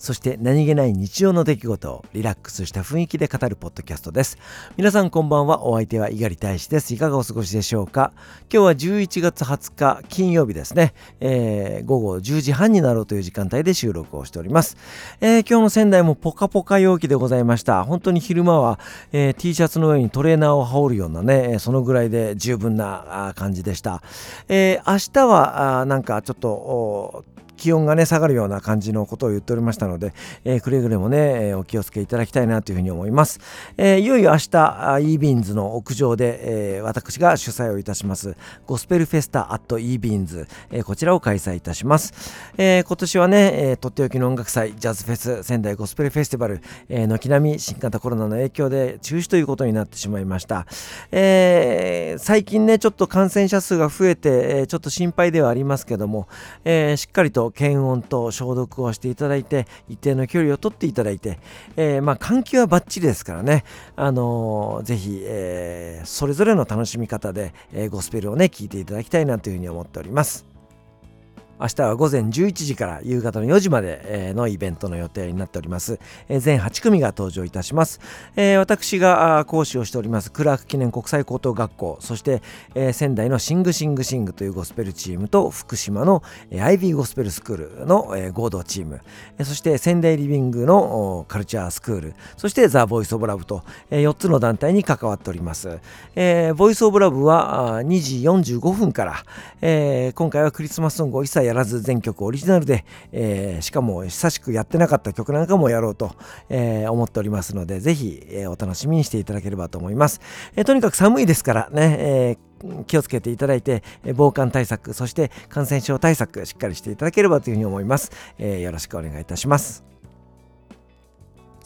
そして何気ない日常の出来事をリラックスした雰囲気で語るポッドキャストです。皆さんこんばんは。お相手は猪狩大使です。いかがお過ごしでしょうか？今日は11月20日金曜日ですね。えー、午後10時半になろうという時間帯で収録をしております。えー、今日の仙台もポカポカ陽気でございました。本当に昼間は、えー、T シャツの上にトレーナーを羽織るようなね、そのぐらいで十分な感じでした。えー、明日はなんかちょっと気温がね下がるような感じのことを言っておりましたので、えー、くれぐれもね、えー、お気をつけいただきたいなというふうに思います、えー、いよいよ明日 e ビーンズの屋上で、えー、私が主催をいたしますゴスペルフェスタアット e ビーンズ、えー、こちらを開催いたします、えー、今年はね、えー、とっておきの音楽祭ジャズフェス仙台ゴスペルフェスティバル、えー、軒並み新型コロナの影響で中止ということになってしまいました、えー、最近ねちょっと感染者数が増えて、えー、ちょっと心配ではありますけども、えー、しっかりと検温と消毒をしていただいて一定の距離をとっていただいて、えー、まあ換気はバッチリですからね、あのー、ぜひ、えー、それぞれの楽しみ方で、え、ゴスペルをね聞いていただきたいなというふうに思っております。明日は午前11時から夕方の4時までのイベントの予定になっております。全8組が登場いたします。私が講師をしておりますクラーク記念国際高等学校、そして仙台のシングシングシングというゴスペルチームと福島の IB ゴスペルスクールの合同チーム、そして仙台リビングのカルチャースクール、そしてザ・ボイス・オブ・ラブと4つの団体に関わっております。ボイス・オブ・ラブは2時45分から、今回はクリスマスソングを一切やらず全曲オリジナルで、えー、しかも久しくやってなかった曲なんかもやろうと、えー、思っておりますので、ぜひ、えー、お楽しみにしていただければと思います。えとにかく寒いですからね、え気をつけていただいて、防寒対策、そして感染症対策、しっかりしていただければというふうに思います。えよろしくお願いいたします。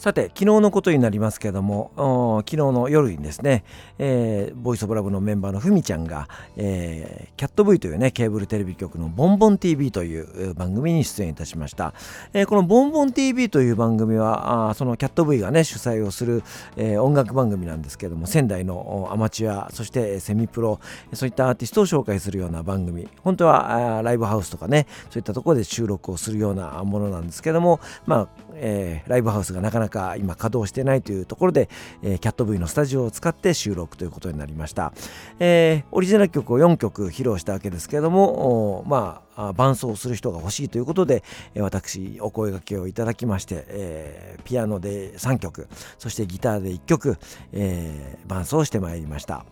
さて昨日のことになりますけども昨日の夜にですね、えー、ボイスオブラブのメンバーのふみちゃんが、えー、キャット V というねケーブルテレビ局のボンボン TV という番組に出演いたしました、えー、このボンボン TV という番組はあそのキャット V がね主催をする、えー、音楽番組なんですけども仙台のアマチュアそしてセミプロそういったアーティストを紹介するような番組。本当はライブハウスとかねそういったところで収録をするようなものなんですけどもまあ、えー、ライブハウスがなかなか今稼働してないというところで、えー、キャット V のスタジオを使って収録ということになりました、えー、オリジナル曲を4曲披露したわけですけれどもまあ伴奏する人が欲しいということで、え、私お声がけをいただきまして、えー、ピアノで3曲そしてギターで1曲、えー、伴奏してまいりました。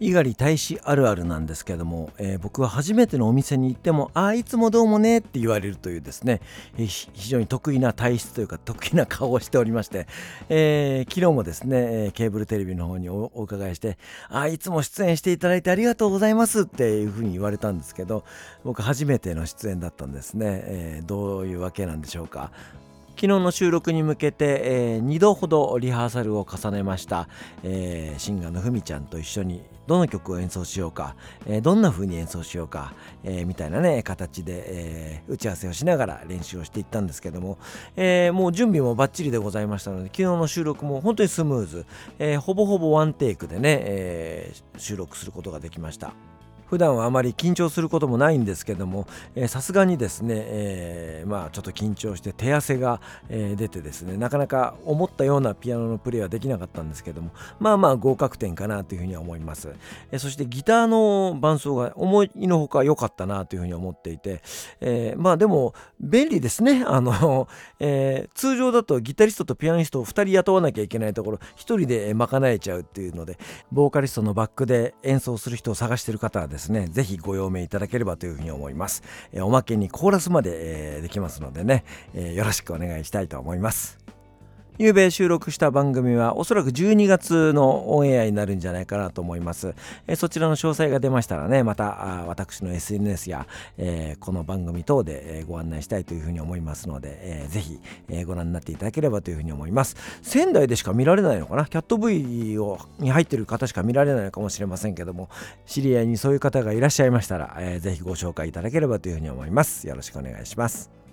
猪狩大使あるあるなんですけども、えー、僕は初めてのお店に行っても「ああいつもどうもね」って言われるというですね、えー、非常に得意な体質というか得意な顔をしておりまして、えー、昨日もですねケーブルテレビの方にお伺いして「ああいつも出演していただいてありがとうございます」っていうふうに言われたんですけど僕初めての出演だったんですね、えどういうわけなんでしょうか。昨日の収録に向けて、えー、2度ほどリハーサルを重ねました、えー、シンガーのふみちゃんと一緒にどの曲を演奏しようか、えー、どんな風に演奏しようか、えー、みたいなね形で、えー、打ち合わせをしながら練習をしていったんですけども、えもう準備もバッチリでございましたので昨日の収録も本当にスムーズ、えほぼほぼワンテイクでね、え収録することができました。普段はあまり緊張することもないんですけどもさすがにですね、えー、まあちょっと緊張して手汗が、えー、出てですねなかなか思ったようなピアノのプレイはできなかったんですけどもまあまあ合格点かなというふうには思います、そしてギターの伴奏が思いのほか良かったなというふうに思っていて、えー、まあでも便利ですね。あの、えー、通常だとギタリストとピアニストを2人雇わなきゃいけないところ1人で賄えちゃうっていうのでボーカリストのバックで演奏する人を探してる方はですねですね、ぜひご用命いただければというふうに思います。えおまけにコーラスまで、えできますのでね、えよろしくお願いしたいと思います。昨べ収録した番組はおそらく12月のオンエアになるんじゃないかなと思います。えそちらの詳細が出ましたらね、またあ私の SNS や、えー、この番組等で、えご案内したいというふうに思いますので、えー、ぜひ、えご覧になっていただければというふうに思います。仙台でしか見られないのかな？キャット V をに入っている方しか見られないのかもしれませんけども、知り合いにそういう方がいらっしゃいましたら、えー、ぜひご紹介いただければというふうに思います。よろしくお願いします。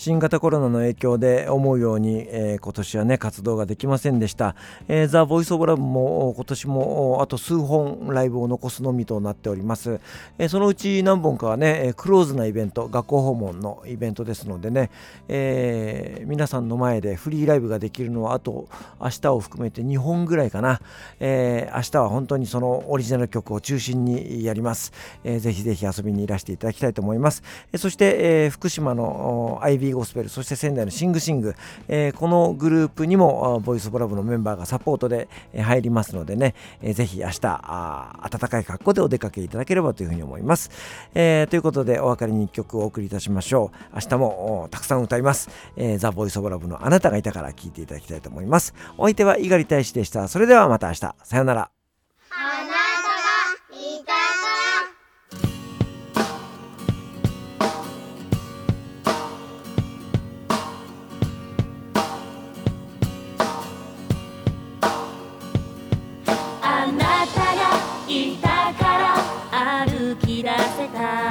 新型コロナの影響で思うように、えー、今年はね活動ができませんでした、えー、ザ・ボイス・オブ・ラブも今年もあと数本ライブを残すのみとなっております、えー、そのうち何本かはねクローズなイベント学校訪問のイベントですのでね、えー、皆さんの前でフリーライブができるのはあと明日を含めて2本ぐらいかな、えー、明日は本当にそのオリジナル曲を中心にやります、えー、ぜひぜひ遊びにいらしていただきたいと思います、えー、そして、えー、福島の IB ゴスペルそして仙台のシングシング、えー、このグループにもボイスオブラブのメンバーがサポートで入りますのでね、えー、ぜひ明日あ暖かい格好でお出かけいただければというふうに思います、えー、ということでお別れに1曲お送りいたしましょう。明日もたくさん歌います、えー、ザ・ボイスオブラブのあなたがいたから聴いていただきたいと思います。お相手は猪狩大使でした。それではまた明日。さようなら。き出せた。